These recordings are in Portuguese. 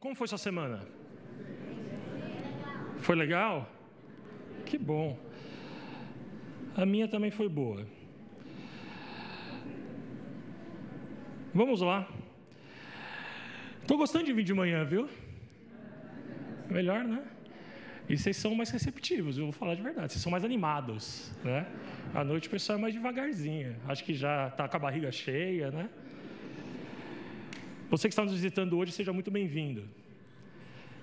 Como foi sua semana? Foi legal? Que bom. A minha também foi boa. Vamos lá. Estou gostando de vir de manhã, viu? Melhor, né? E vocês são mais receptivos, eu vou falar de verdade. Vocês são mais animados, né? À noite o pessoal é mais devagarzinho. Acho que já está com a barriga cheia, né? Você que está nos visitando hoje, seja muito bem-vindo.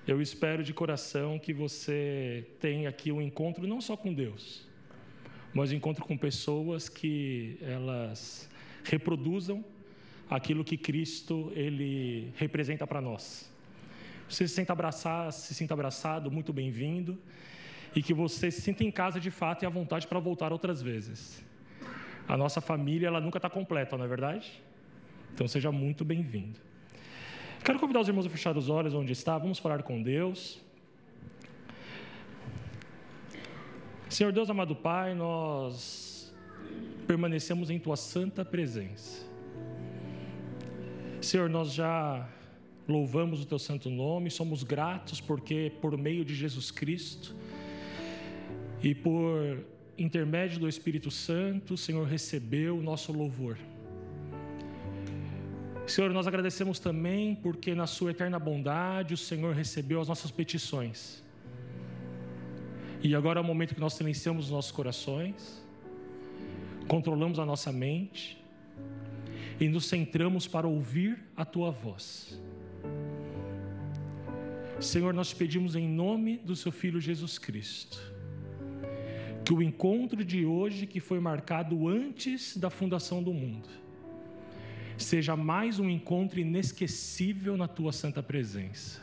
Eu espero de coração que você tenha aqui um encontro não só com Deus, mas um encontro com pessoas que elas reproduzam aquilo que Cristo ele representa para nós. Você se sinta abraçado, se sinta abraçado, muito bem-vindo, e que você se sinta em casa de fato e à vontade para voltar outras vezes. A nossa família ela nunca está completa, não é verdade? Então seja muito bem-vindo. Quero convidar os irmãos a fechar os olhos onde está, vamos falar com Deus. Senhor Deus amado Pai, nós permanecemos em Tua santa presença. Senhor, nós já louvamos o Teu santo nome, somos gratos porque, por meio de Jesus Cristo e por intermédio do Espírito Santo, o Senhor recebeu o nosso louvor. Senhor, nós agradecemos também porque, na Sua eterna bondade, o Senhor recebeu as nossas petições. E agora é o momento que nós silenciamos os nossos corações, controlamos a nossa mente e nos centramos para ouvir a Tua voz. Senhor, nós te pedimos em nome do Seu Filho Jesus Cristo, que o encontro de hoje, que foi marcado antes da fundação do mundo, seja mais um encontro inesquecível na tua santa presença.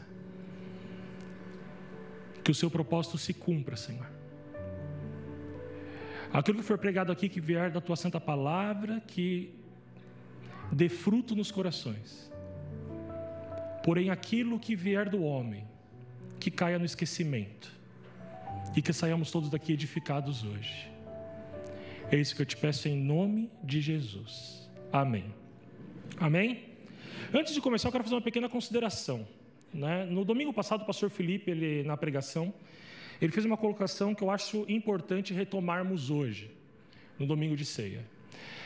Que o seu propósito se cumpra, Senhor. Aquilo que for pregado aqui, que vier da tua santa palavra, que dê fruto nos corações. Porém, aquilo que vier do homem, que caia no esquecimento. E que saiamos todos daqui edificados hoje. É isso que eu te peço em nome de Jesus. Amém. Amém? Antes de começar, eu quero fazer uma pequena consideração. Né? No domingo passado, o pastor Felipe, ele, na pregação, ele fez uma colocação que eu acho importante retomarmos hoje, no domingo de ceia.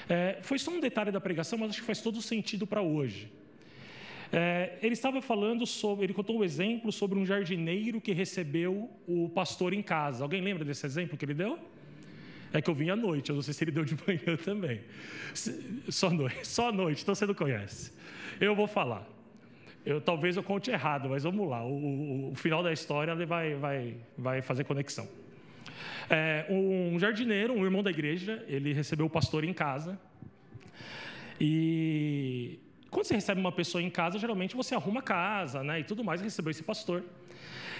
É, foi só um detalhe da pregação, mas acho que faz todo sentido para hoje. É, ele estava falando sobre, ele contou um exemplo sobre um jardineiro que recebeu o pastor em casa. Alguém lembra desse exemplo que ele deu? É que eu vim à noite, eu não sei se ele deu de manhã também. Só noite, só noite, então você não conhece. Eu vou falar. Eu, talvez eu conte errado, mas vamos lá. O, o, o final da história vai, vai, vai fazer conexão. É, um jardineiro, um irmão da igreja, ele recebeu o pastor em casa. E quando você recebe uma pessoa em casa, geralmente você arruma a casa né, e tudo mais, recebeu esse pastor.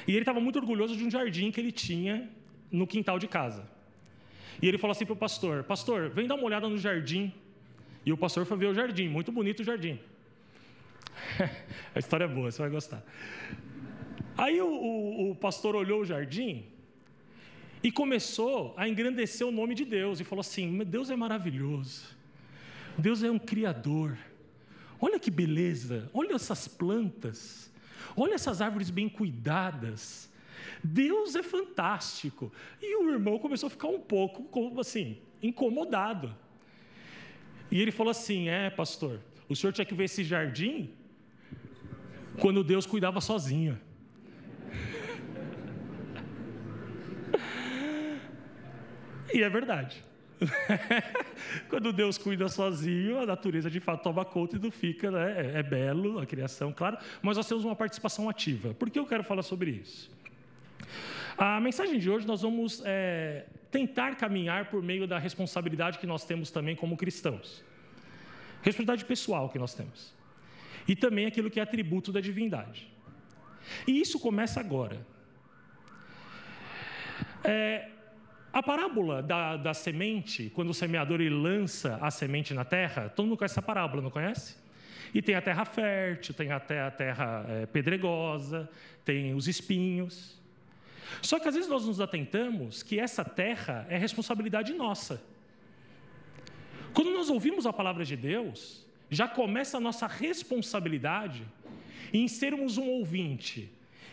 E ele estava muito orgulhoso de um jardim que ele tinha no quintal de casa. E ele falou assim para o pastor: Pastor, vem dar uma olhada no jardim. E o pastor foi ver o jardim, muito bonito o jardim. a história é boa, você vai gostar. Aí o, o, o pastor olhou o jardim e começou a engrandecer o nome de Deus e falou assim: Deus é maravilhoso, Deus é um criador. Olha que beleza, olha essas plantas, olha essas árvores bem cuidadas. Deus é fantástico. E o irmão começou a ficar um pouco, assim, incomodado. E ele falou assim: É, pastor, o senhor tinha que ver esse jardim quando Deus cuidava sozinho. e é verdade. Quando Deus cuida sozinho, a natureza de fato toma conta e não fica, né? É, é belo a criação, claro, mas nós temos uma participação ativa. Por que eu quero falar sobre isso? A mensagem de hoje nós vamos é, tentar caminhar por meio da responsabilidade que nós temos também como cristãos. Responsabilidade pessoal que nós temos. E também aquilo que é atributo da divindade. E isso começa agora. É, a parábola da, da, semente, quando o semeador ele lança a semente na terra, todo mundo conhece essa parábola, não conhece? E tem a terra fértil, tem até a terra é, pedregosa, tem os espinhos. Só que às vezes nós nos atentamos que essa terra é responsabilidade nossa. Quando nós ouvimos a palavra de Deus, já começa a nossa responsabilidade em sermos um ouvinte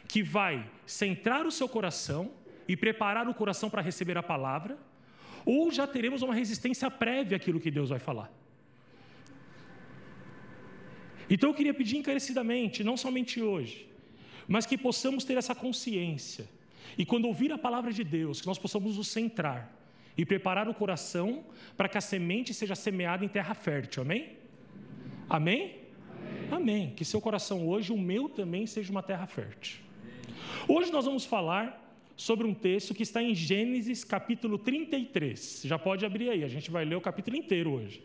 que vai centrar o seu coração e preparar o coração para receber a palavra, ou já teremos uma resistência prévia àquilo que Deus vai falar. Então eu queria pedir encarecidamente, não somente hoje, mas que possamos ter essa consciência. E quando ouvir a palavra de Deus, que nós possamos nos centrar e preparar o coração para que a semente seja semeada em terra fértil. Amém? Amém? Amém. Amém. Que seu coração hoje, o meu também, seja uma terra fértil. Hoje nós vamos falar sobre um texto que está em Gênesis capítulo 33. Já pode abrir aí, a gente vai ler o capítulo inteiro hoje.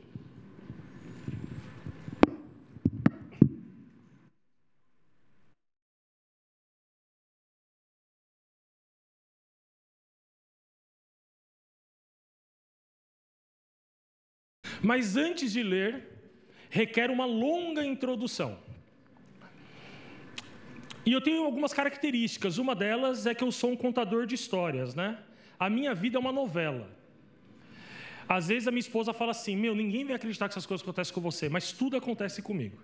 Mas antes de ler, requer uma longa introdução. E eu tenho algumas características. Uma delas é que eu sou um contador de histórias, né? A minha vida é uma novela. Às vezes a minha esposa fala assim: Meu, ninguém vai acreditar que essas coisas acontecem com você, mas tudo acontece comigo.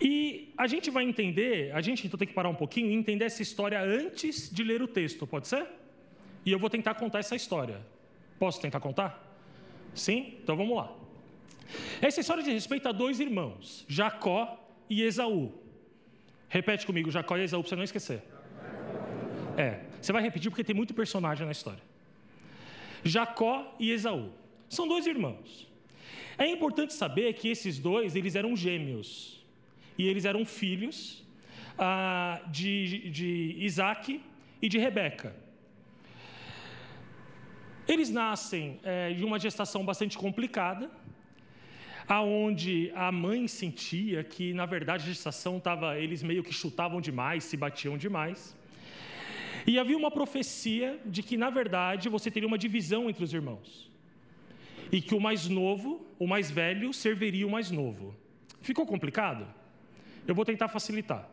E a gente vai entender, a gente então tem que parar um pouquinho e entender essa história antes de ler o texto, pode ser? E eu vou tentar contar essa história. Posso tentar contar? Sim? Então vamos lá. Essa história diz respeito a dois irmãos, Jacó e Esaú. Repete comigo, Jacó e Esaú, para você não esquecer. É, você vai repetir porque tem muito personagem na história. Jacó e Esaú. São dois irmãos. É importante saber que esses dois, eles eram gêmeos. E eles eram filhos ah, de, de Isaac e de Rebeca. Eles nascem é, de uma gestação bastante complicada, aonde a mãe sentia que, na verdade, a gestação estava, eles meio que chutavam demais, se batiam demais. E havia uma profecia de que, na verdade, você teria uma divisão entre os irmãos. E que o mais novo, o mais velho, serviria o mais novo. Ficou complicado? Eu vou tentar facilitar.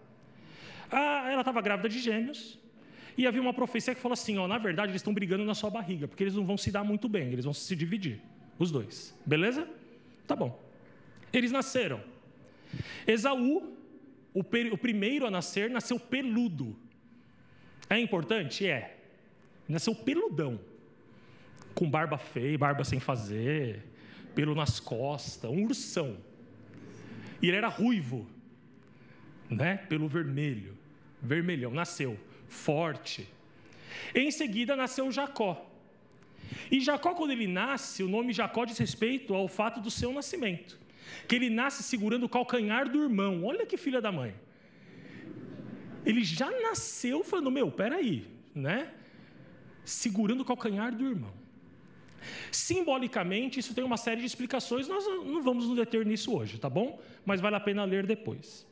Ah, ela estava grávida de gêmeos, e havia uma profecia que falou assim: ó, na verdade, eles estão brigando na sua barriga, porque eles não vão se dar muito bem, eles vão se dividir, os dois. Beleza? Tá bom. Eles nasceram. Esaú, o, o primeiro a nascer, nasceu peludo. É importante? É. Nasceu peludão. Com barba feia, barba sem fazer, pelo nas costas, um ursão. E ele era ruivo, né? Pelo vermelho, vermelhão, nasceu forte. Em seguida nasceu Jacó. E Jacó, quando ele nasce, o nome Jacó diz respeito ao fato do seu nascimento. Que ele nasce segurando o calcanhar do irmão. Olha que filha da mãe. Ele já nasceu falando, meu, peraí, né? Segurando o calcanhar do irmão. Simbolicamente, isso tem uma série de explicações, nós não vamos nos deter nisso hoje, tá bom? Mas vale a pena ler depois.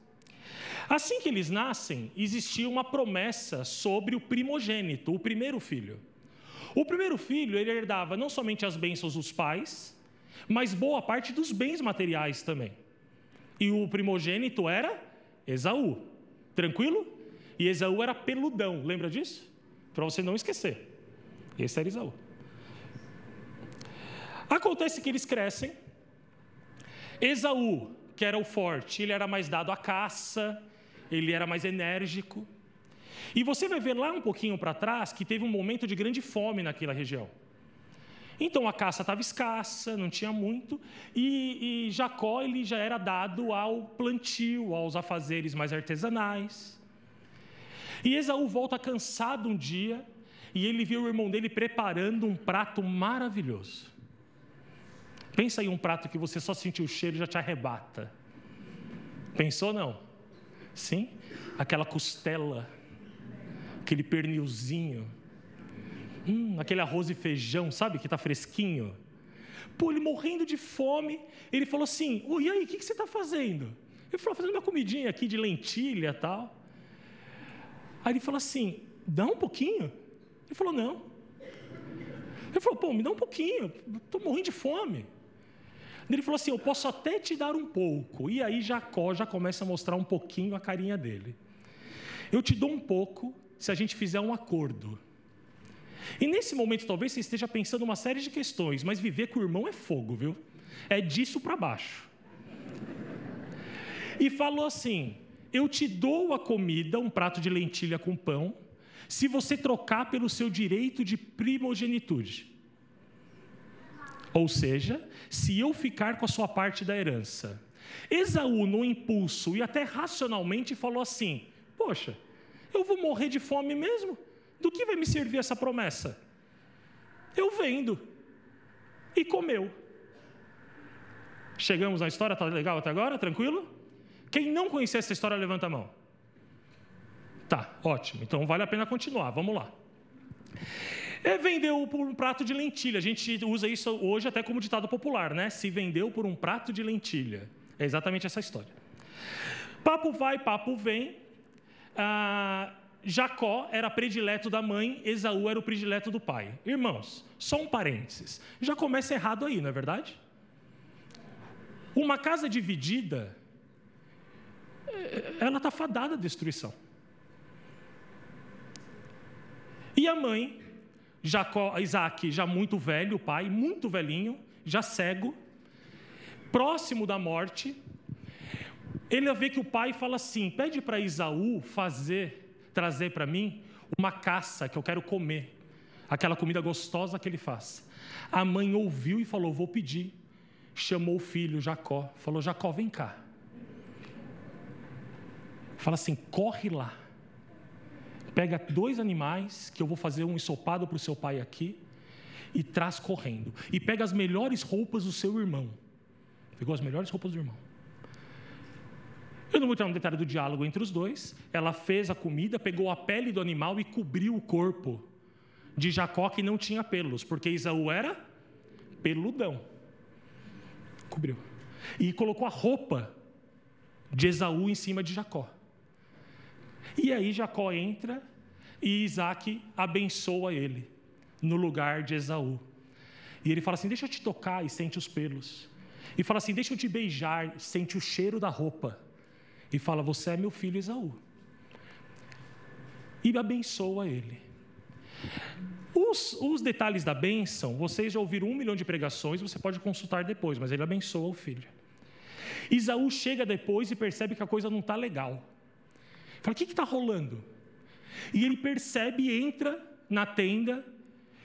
Assim que eles nascem, existia uma promessa sobre o primogênito, o primeiro filho. O primeiro filho, ele herdava não somente as bênçãos dos pais, mas boa parte dos bens materiais também. E o primogênito era Esaú. Tranquilo? E Esaú era peludão, lembra disso? Para você não esquecer. Esse era Esaú. Acontece que eles crescem. Esaú, que era o forte, ele era mais dado à caça, ele era mais enérgico. E você vai ver lá um pouquinho para trás que teve um momento de grande fome naquela região. Então a caça estava escassa, não tinha muito, e, e, Jacó ele já era dado ao plantio, aos afazeres mais artesanais. E Esaú volta cansado um dia, e ele viu o irmão dele preparando um prato maravilhoso. Pensa em um prato que você só sentiu o cheiro e já te arrebata. Pensou não? Sim? Aquela costela, aquele pernilzinho, hum, aquele arroz e feijão, sabe, que está fresquinho. Pô, ele morrendo de fome, ele falou assim: oh, e aí, o que, que você está fazendo? Ele falou: fazendo uma comidinha aqui de lentilha tal. Aí ele falou assim: dá um pouquinho? Ele falou: não. Ele falou: pô, me dá um pouquinho, estou morrendo de fome. Ele falou assim: Eu posso até te dar um pouco. E aí Jacó já começa a mostrar um pouquinho a carinha dele. Eu te dou um pouco se a gente fizer um acordo. E nesse momento, talvez você esteja pensando uma série de questões, mas viver com o irmão é fogo, viu? É disso para baixo. E falou assim: Eu te dou a comida, um prato de lentilha com pão, se você trocar pelo seu direito de primogenitude. Ou seja, se eu ficar com a sua parte da herança. Esaú, no impulso e até racionalmente, falou assim: Poxa, eu vou morrer de fome mesmo? Do que vai me servir essa promessa? Eu vendo. E comeu. Chegamos na história, tá legal até agora? Tranquilo? Quem não conhecia essa história, levanta a mão. Tá, ótimo. Então vale a pena continuar. Vamos lá. É, vendeu por um prato de lentilha. A gente usa isso hoje até como ditado popular, né? Se vendeu por um prato de lentilha. É exatamente essa história. Papo vai, papo vem. Ah, Jacó era predileto da mãe, Esaú era o predileto do pai. Irmãos, só um parênteses. Já começa errado aí, não é verdade? Uma casa dividida, é, ela está fadada à destruição. E a mãe, Jacó, Isaac, já muito velho, o pai, muito velhinho, já cego, próximo da morte, ele vê que o pai fala assim: pede para Isaú fazer, trazer para mim uma caça que eu quero comer, aquela comida gostosa que ele faz. A mãe ouviu e falou: vou pedir. Chamou o filho Jacó, falou: Jacó, vem cá. Fala assim: corre lá Pega dois animais, que eu vou fazer um ensopado para o seu pai aqui, e traz correndo. E pega as melhores roupas do seu irmão. Pegou as melhores roupas do irmão. Eu não vou entrar no detalhe do diálogo entre os dois. Ela fez a comida, pegou a pele do animal e cobriu o corpo de Jacó, que não tinha pelos, porque Isaú era peludão. Cobriu. E colocou a roupa de Esaú em cima de Jacó. E aí Jacó entra e Isaac abençoa ele no lugar de Esaú. E ele fala assim: Deixa eu te tocar e sente os pelos. E fala assim: Deixa eu te beijar, sente o cheiro da roupa. E fala: Você é meu filho Esaú. E abençoa ele. Os, os, detalhes da bênção, vocês já ouviram um milhão de pregações, você pode consultar depois, mas ele abençoa o filho. Isaú chega depois e percebe que a coisa não está legal. Fala, o que está rolando? E ele percebe, entra na tenda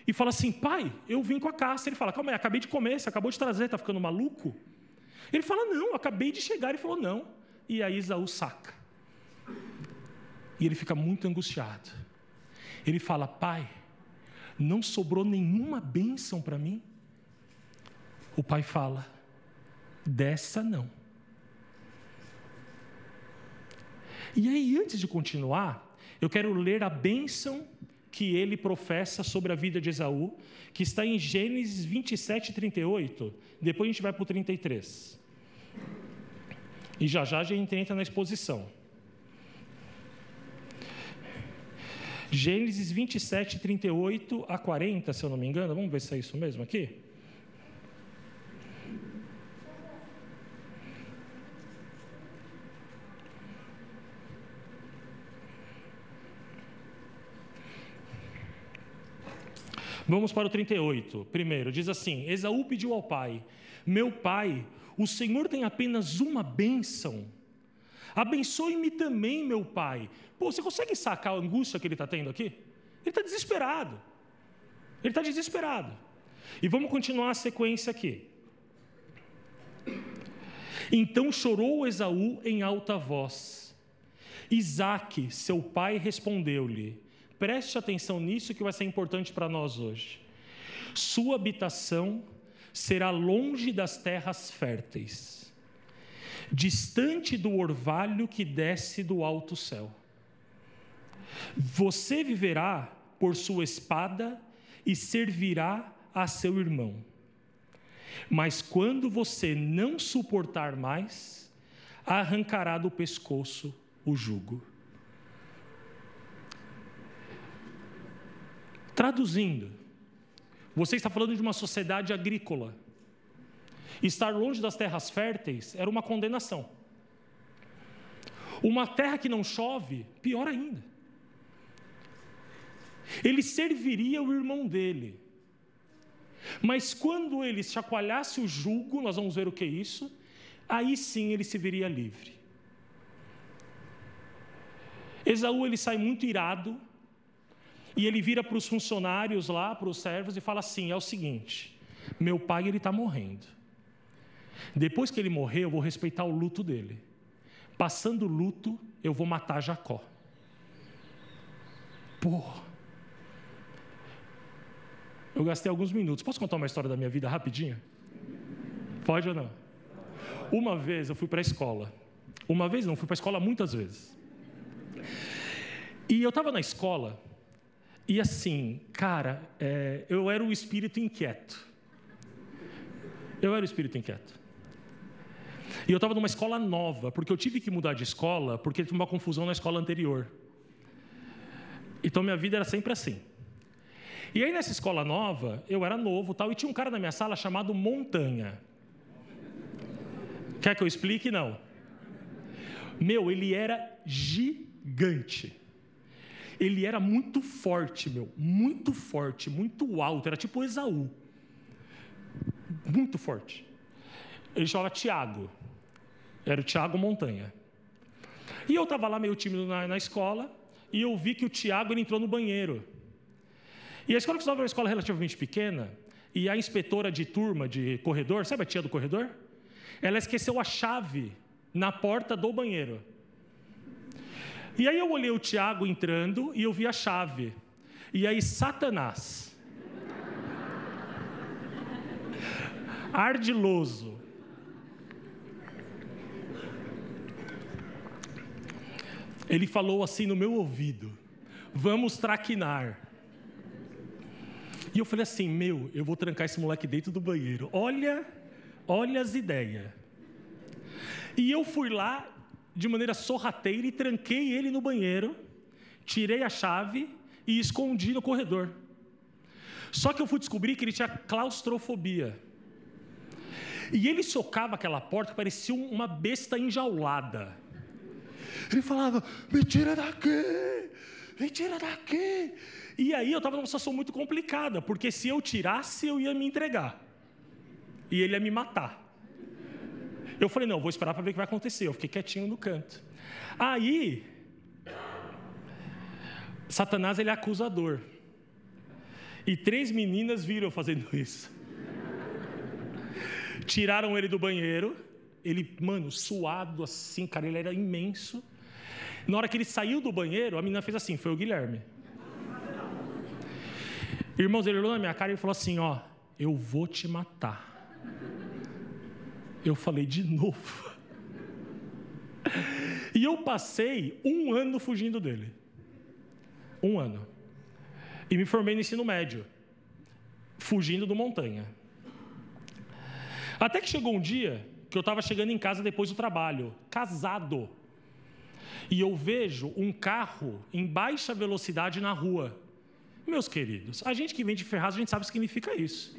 e fala assim: pai, eu vim com a caça. Ele fala: calma aí, acabei de comer, você acabou de trazer, está ficando maluco? Ele fala: não, acabei de chegar. Ele falou: não. E aí Isaú saca. E ele fica muito angustiado. Ele fala: pai, não sobrou nenhuma bênção para mim? O pai fala: dessa não. E aí, antes de continuar, eu quero ler a bênção que ele professa sobre a vida de Esaú, que está em Gênesis 27, 38. Depois a gente vai para o 33. E já já a gente entra na exposição. Gênesis 27, 38 a 40, se eu não me engano. Vamos ver se é isso mesmo aqui. Vamos para o 38. Primeiro, diz assim: Esaú pediu ao pai: Meu pai, o Senhor tem apenas uma bênção. Abençoe-me também, meu pai. Pô, você consegue sacar a angústia que ele está tendo aqui? Ele está desesperado. Ele está desesperado. E vamos continuar a sequência aqui. Então chorou Esaú em alta voz. Isaque, seu pai, respondeu-lhe: Preste atenção nisso que vai ser importante para nós hoje. Sua habitação será longe das terras férteis, distante do orvalho que desce do alto céu. Você viverá por sua espada e servirá a seu irmão. Mas quando você não suportar mais, arrancará do pescoço o jugo. Traduzindo, você está falando de uma sociedade agrícola. Estar longe das terras férteis era uma condenação. Uma terra que não chove, pior ainda. Ele serviria o irmão dele. Mas quando ele chacoalhasse o jugo, nós vamos ver o que é isso, aí sim ele se veria livre. Esaú ele sai muito irado e ele vira para os funcionários lá, para os servos e fala assim: é o seguinte, meu pai ele está morrendo. Depois que ele morrer, eu vou respeitar o luto dele. Passando o luto, eu vou matar Jacó. Pô. Eu gastei alguns minutos. Posso contar uma história da minha vida rapidinho? Pode ou não? Uma vez eu fui para a escola. Uma vez não, fui para a escola muitas vezes. E eu estava na escola, e assim, cara, é, eu era o espírito inquieto. Eu era o espírito inquieto. E eu estava numa escola nova, porque eu tive que mudar de escola, porque teve uma confusão na escola anterior. Então minha vida era sempre assim. E aí nessa escola nova, eu era novo tal, e tinha um cara na minha sala chamado Montanha. Quer que eu explique? Não. Meu, ele era gigante. Ele era muito forte, meu, muito forte, muito alto, era tipo Esaú. Muito forte. Ele chamava Tiago. Era o Tiago Montanha. E eu estava lá meio tímido na, na, escola, e eu vi que o Tiago entrou no banheiro. E a escola que estava uma escola relativamente pequena, e a inspetora de turma, de corredor, sabe a tia do corredor? Ela esqueceu a chave na porta do banheiro. E aí eu olhei o Tiago entrando e eu vi a chave. E aí Satanás, ardiloso, ele falou assim no meu ouvido: Vamos traquinar. E eu falei assim: Meu, eu vou trancar esse moleque dentro do banheiro. Olha, olha as ideias. E eu fui lá de maneira sorrateira e tranquei ele no banheiro, tirei a chave e escondi no corredor. Só que eu fui descobrir que ele tinha claustrofobia. E ele socava aquela porta que parecia uma besta enjaulada. Ele falava: me tira daqui, me tira daqui. E aí eu estava numa situação muito complicada, porque se eu tirasse, eu ia me entregar. E ele ia me matar. Eu falei: não, vou esperar para ver o que vai acontecer. Eu fiquei quietinho no canto. Aí, Satanás ele é acusador. E três meninas viram fazendo isso. Tiraram ele do banheiro. Ele, mano, suado assim, cara, ele era imenso. Na hora que ele saiu do banheiro, a menina fez assim: foi o Guilherme. Irmãos, ele olhou na minha cara e falou assim: Ó, eu vou te matar. Eu falei de novo. E eu passei um ano fugindo dele. Um ano. E me formei no ensino médio, fugindo do montanha. Até que chegou um dia que eu estava chegando em casa depois do trabalho, casado e eu vejo um carro em baixa velocidade na rua. Meus queridos, a gente que vem de Ferraz, a gente sabe o que significa isso.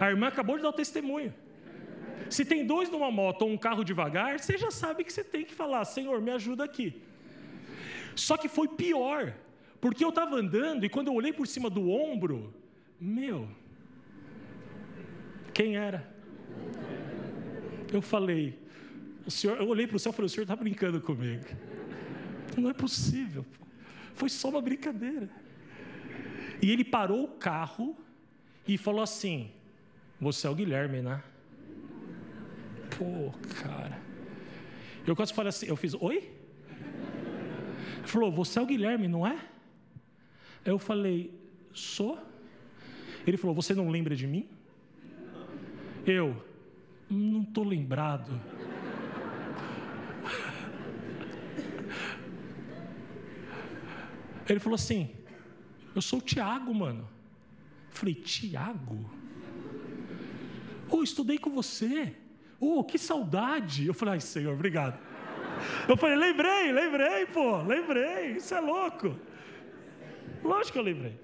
A irmã acabou de dar o testemunho. Se tem dois numa moto ou um carro devagar, você já sabe que você tem que falar: Senhor, me ajuda aqui. Só que foi pior, porque eu estava andando e quando eu olhei por cima do ombro, meu, quem era? Eu falei, o senhor, eu olhei para o céu e falei: o senhor está brincando comigo. Não é possível. Foi só uma brincadeira. E ele parou o carro e falou assim: Você é o Guilherme, né? Pô, cara. Eu quase falei assim: Eu fiz, oi? Ele falou: Você é o Guilherme, não é? Eu falei: Sou. Ele falou: Você não lembra de mim? Eu, não estou lembrado. Ele falou assim: Eu sou o Tiago, mano. Eu falei: Tiago? Oh, estudei com você. Oh, que saudade. Eu falei: Ai, Senhor, obrigado. Eu falei: Lembrei, lembrei, pô, lembrei. Isso é louco. Lógico que eu lembrei.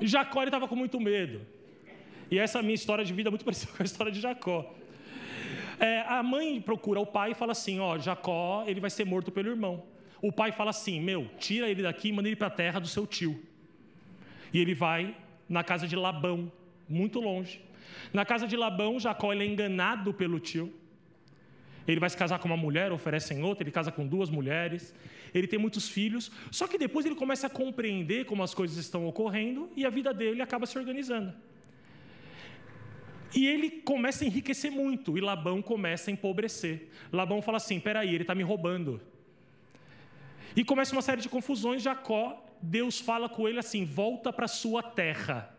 Jacó estava com muito medo. E essa minha história de vida é muito parecida com a história de Jacó. É, a mãe procura o pai e fala assim: Ó, Jacó, ele vai ser morto pelo irmão o pai fala assim: Meu, tira ele daqui e manda ele para a terra do seu tio. E ele vai na casa de Labão, muito longe. Na casa de Labão, Jacó é enganado pelo tio. Ele vai se casar com uma mulher, oferecem outra, ele casa com duas mulheres, ele tem muitos filhos, só que depois ele começa a compreender como as coisas estão ocorrendo e a vida dele acaba se organizando. E ele começa a enriquecer muito, e Labão começa a empobrecer. Labão fala assim: peraí, ele está me roubando. E começa uma série de confusões. Jacó, Deus fala com ele assim: volta para sua terra.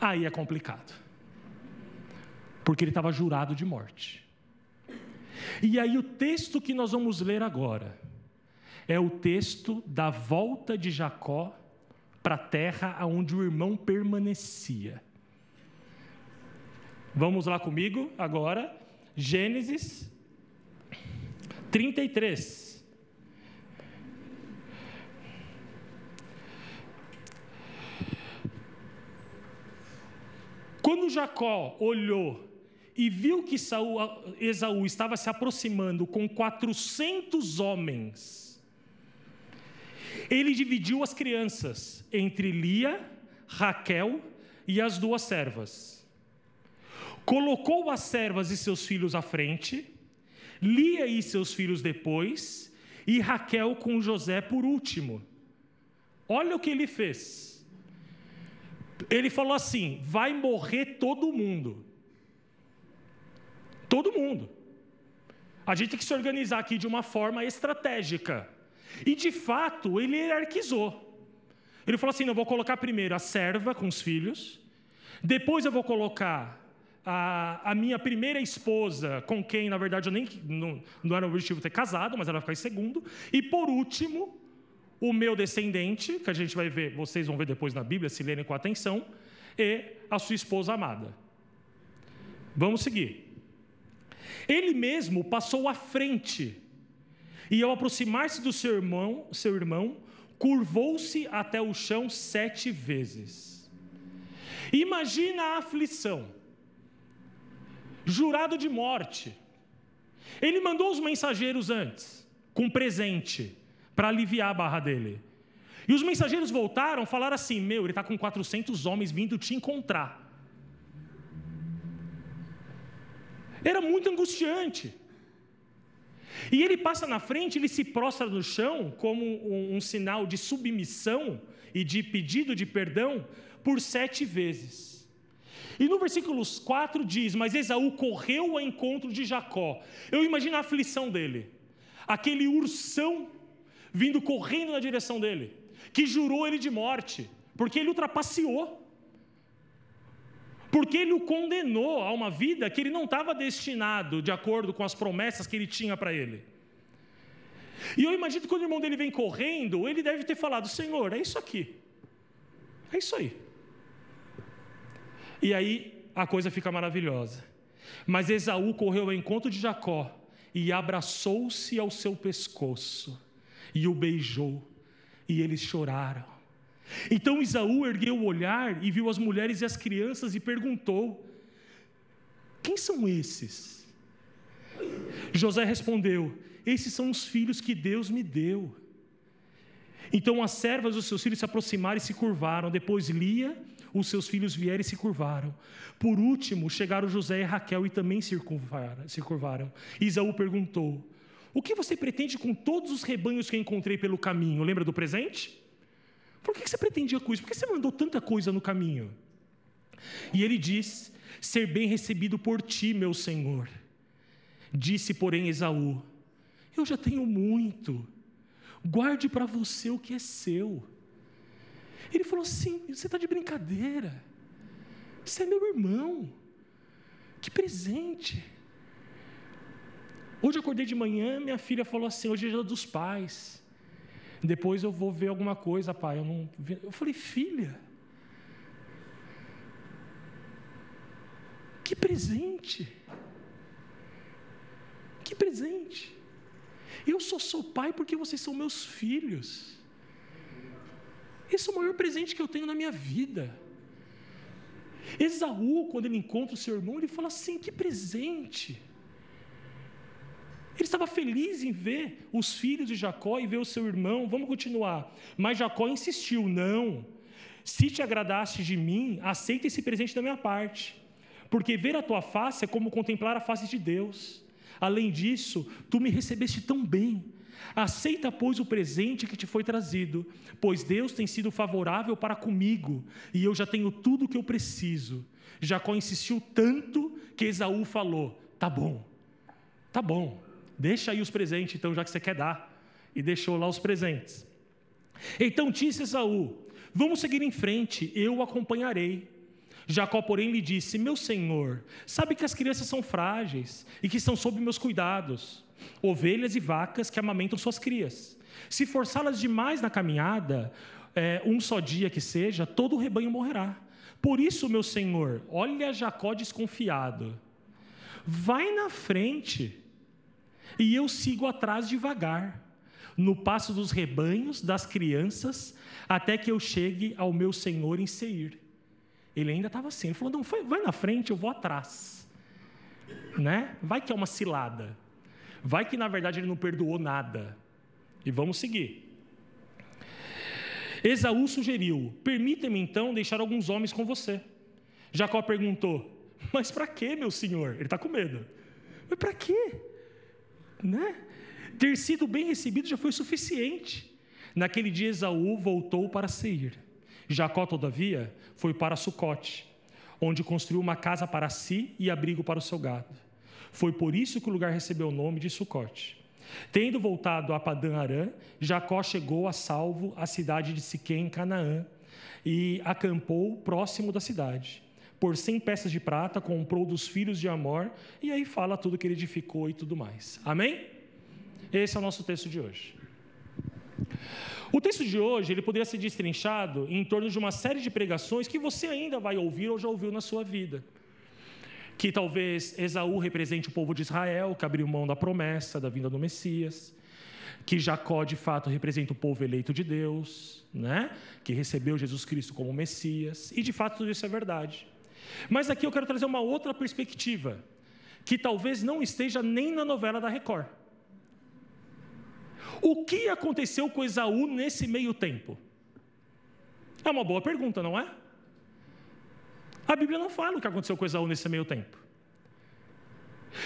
Aí é complicado, porque ele estava jurado de morte. E aí o texto que nós vamos ler agora é o texto da volta de Jacó para a terra onde o irmão permanecia. Vamos lá comigo agora, Gênesis 33. Quando Jacó olhou e viu que Saul, Esaú estava se aproximando com 400 homens, ele dividiu as crianças entre Lia, Raquel e as duas servas. Colocou as servas e seus filhos à frente, Lia e seus filhos depois, e Raquel com José por último. Olha o que ele fez. Ele falou assim: vai morrer todo mundo. Todo mundo. A gente tem que se organizar aqui de uma forma estratégica. E de fato, ele hierarquizou. Ele falou assim: eu vou colocar primeiro a serva com os filhos, depois eu vou colocar a, a, minha primeira esposa, com quem, na verdade, eu nem não, não era o objetivo ter casado, mas ela vai ficar em segundo, e por último, o meu descendente, que a gente vai ver, vocês vão ver depois na Bíblia, se lerem com atenção, e a sua esposa amada. Vamos seguir. Ele mesmo passou à frente, e ao aproximar-se do seu irmão, seu irmão, curvou-se até o chão sete vezes. Imagina a aflição, jurado de morte. Ele mandou os mensageiros antes, com presente, para aliviar a barra dele. E os mensageiros voltaram, falaram assim: Meu, ele está com 400 homens vindo te encontrar. Era muito angustiante. E ele passa na frente, ele se prostra no chão como um, um sinal de submissão e de pedido de perdão por sete vezes. E no versículo 4 diz: Mas Esaú correu ao encontro de Jacó. Eu imagino a aflição dele, aquele ursão vindo correndo na direção dele, que jurou ele de morte, porque ele ultrapassou porque ele o condenou a uma vida que ele não estava destinado de acordo com as promessas que ele tinha para ele. E eu imagino que quando o irmão dele vem correndo, ele deve ter falado: Senhor, é isso aqui, é isso aí. E aí a coisa fica maravilhosa. Mas Esaú correu ao encontro de Jacó e abraçou-se ao seu pescoço e o beijou, e eles choraram. Então Isaú ergueu o olhar e viu as mulheres e as crianças e perguntou: Quem são esses? José respondeu: Esses são os filhos que Deus me deu. Então as servas dos seus filhos se aproximaram e se curvaram. Depois Lia, os seus filhos vieram e se curvaram. Por último, chegaram José e Raquel e também se curvaram. Isaú perguntou: O que você pretende com todos os rebanhos que encontrei pelo caminho? Lembra do presente? Por que você pretendia com isso? Por que você mandou tanta coisa no caminho? E ele diz: Ser bem recebido por ti, meu senhor. Disse, porém, Esaú: Eu já tenho muito, guarde para você o que é seu. Ele falou assim: Você está de brincadeira, você é meu irmão, que presente. Hoje eu acordei de manhã, minha filha falou assim: Hoje é dia dos pais. Depois eu vou ver alguma coisa, pai. Eu, não... eu falei, filha, que presente. Que presente. Eu só sou pai porque vocês são meus filhos. Esse é o maior presente que eu tenho na minha vida. Esaú, quando ele encontra o seu irmão, ele fala assim: que presente. Ele estava feliz em ver os filhos de Jacó e ver o seu irmão. Vamos continuar. Mas Jacó insistiu: não. Se te agradaste de mim, aceita esse presente da minha parte. porque ver a tua face é como contemplar a face de Deus. Além disso, tu me recebeste tão bem. Aceita, pois, o presente que te foi trazido, pois Deus tem sido favorável para comigo, e eu já tenho tudo o que eu preciso. Jacó insistiu tanto que Esaú falou: Tá bom, tá bom, deixa aí os presentes, então, já que você quer dar. E deixou lá os presentes. Então disse Esaú: Vamos seguir em frente, eu o acompanharei. Jacó, porém, lhe disse: Meu senhor, sabe que as crianças são frágeis e que estão sob meus cuidados, ovelhas e vacas que amamentam suas crias. Se forçá-las demais na caminhada, é, um só dia que seja, todo o rebanho morrerá. Por isso, meu senhor, olha Jacó desconfiado. Vai na frente e eu sigo atrás devagar, no passo dos rebanhos, das crianças, até que eu chegue ao meu senhor em Seir. Ele ainda estava assim, ele falou: não, vai na frente, eu vou atrás. Né? Vai que é uma cilada. Vai que na verdade ele não perdoou nada. E vamos seguir. Esaú sugeriu: Permita-me então deixar alguns homens com você. Jacó perguntou: Mas para que, meu senhor? Ele está com medo. Mas para quê? Né? Ter sido bem recebido já foi suficiente. Naquele dia, Esaú voltou para Seir. Jacó, todavia, foi para Sucote, onde construiu uma casa para si e abrigo para o seu gado. Foi por isso que o lugar recebeu o nome de Sucote. Tendo voltado a Padã Arã, Jacó chegou a salvo à cidade de Siquém, em Canaã, e acampou próximo da cidade. Por cem peças de prata, comprou dos filhos de Amor, e aí fala tudo que ele edificou e tudo mais. Amém? Esse é o nosso texto de hoje. O texto de hoje ele poderia ser destrinchado em torno de uma série de pregações que você ainda vai ouvir ou já ouviu na sua vida. Que talvez Esaú represente o povo de Israel, que abriu mão da promessa da vinda do Messias. Que Jacó, de fato, representa o povo eleito de Deus, né? que recebeu Jesus Cristo como Messias. E, de fato, tudo isso é verdade. Mas aqui eu quero trazer uma outra perspectiva, que talvez não esteja nem na novela da Record. O que aconteceu com Esaú nesse meio tempo? É uma boa pergunta, não é? A Bíblia não fala o que aconteceu com Esaú nesse meio tempo.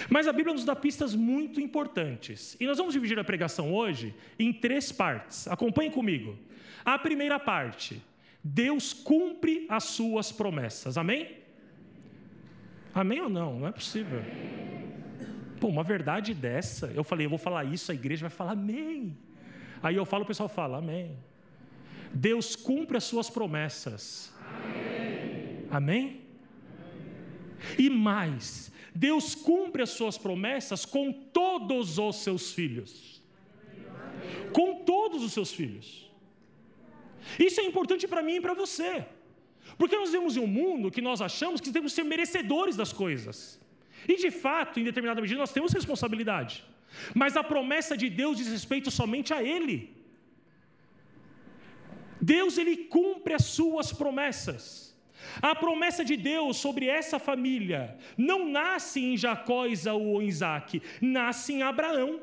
Mas a Bíblia nos dá pistas muito importantes. E nós vamos dividir a pregação hoje em três partes. Acompanhe comigo. A primeira parte: Deus cumpre as suas promessas. Amém? Amém ou não? Não é possível. Pô, uma verdade dessa, eu falei, eu vou falar isso, a igreja vai falar amém. Aí eu falo, o pessoal fala amém. Deus cumpre as suas promessas. Amém? amém? E mais, Deus cumpre as suas promessas com todos os seus filhos. Com todos os seus filhos. Isso é importante para mim e para você. Porque nós vivemos em um mundo que nós achamos que temos que ser merecedores das coisas. E de fato, em determinada medida, nós temos responsabilidade. Mas a promessa de Deus diz respeito somente a Ele. Deus ele cumpre as suas promessas. A promessa de Deus sobre essa família não nasce em Jacó, Isaú ou Isaac, nasce em Abraão,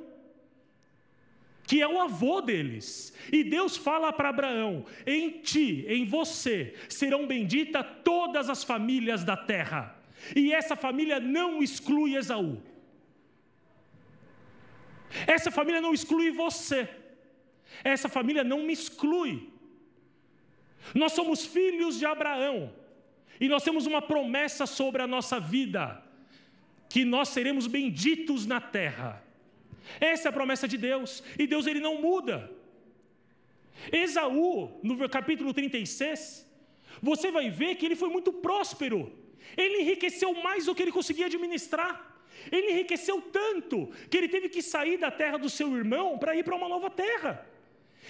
que é o avô deles. E Deus fala para Abraão: em ti, em você, serão benditas todas as famílias da terra. E essa família não exclui Esaú. Essa família não exclui você. Essa família não me exclui. Nós somos filhos de Abraão. E nós temos uma promessa sobre a nossa vida: que nós seremos benditos na terra. Essa é a promessa de Deus. E Deus ele não muda. Esaú, no capítulo 36, você vai ver que ele foi muito próspero. Ele enriqueceu mais do que ele conseguia administrar. Ele enriqueceu tanto que ele teve que sair da terra do seu irmão para ir para uma nova terra.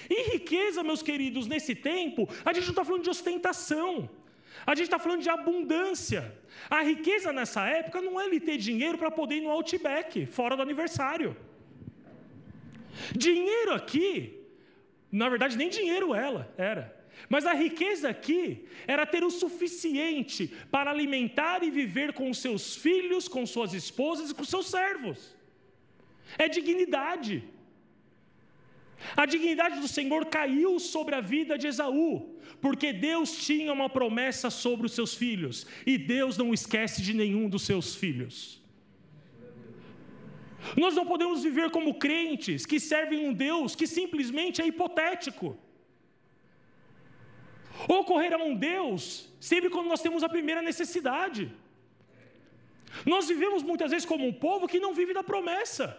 E riqueza, meus queridos, nesse tempo, a gente não está falando de ostentação, a gente está falando de abundância. A riqueza nessa época não é ele ter dinheiro para poder ir no Outback, fora do aniversário. Dinheiro aqui, na verdade, nem dinheiro ela era. Mas a riqueza aqui era ter o suficiente para alimentar e viver com seus filhos, com suas esposas e com seus servos. É dignidade. A dignidade do Senhor caiu sobre a vida de Esaú, porque Deus tinha uma promessa sobre os seus filhos, e Deus não esquece de nenhum dos seus filhos. Nós não podemos viver como crentes que servem um Deus que simplesmente é hipotético. Ou correr a um Deus sempre quando nós temos a primeira necessidade. Nós vivemos muitas vezes como um povo que não vive da promessa.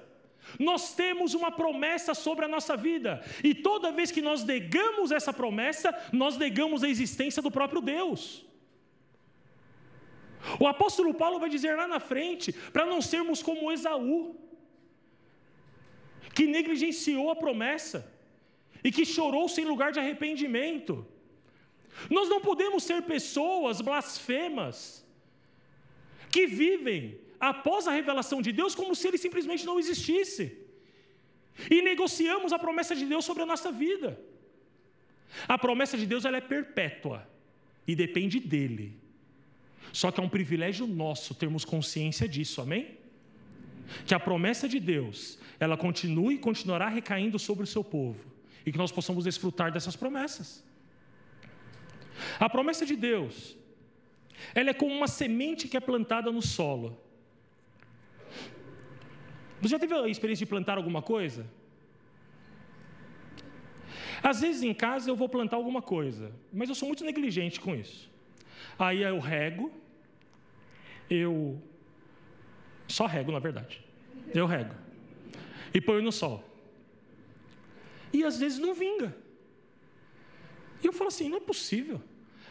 Nós temos uma promessa sobre a nossa vida, e toda vez que nós negamos essa promessa, nós negamos a existência do próprio Deus. O apóstolo Paulo vai dizer lá na frente, para não sermos como Esaú, que negligenciou a promessa e que chorou sem lugar de arrependimento. Nós não podemos ser pessoas blasfemas que vivem após a revelação de Deus como se ele simplesmente não existisse. E negociamos a promessa de Deus sobre a nossa vida. A promessa de Deus ela é perpétua e depende dele. Só que é um privilégio nosso termos consciência disso, amém? Que a promessa de Deus, ela continue e continuará recaindo sobre o seu povo e que nós possamos desfrutar dessas promessas. A promessa de Deus, ela é como uma semente que é plantada no solo. Você já teve a experiência de plantar alguma coisa? Às vezes em casa eu vou plantar alguma coisa, mas eu sou muito negligente com isso. Aí eu rego, eu só rego, na verdade. Eu rego. E ponho no sol. E às vezes não vinga. E eu falo assim, não é possível.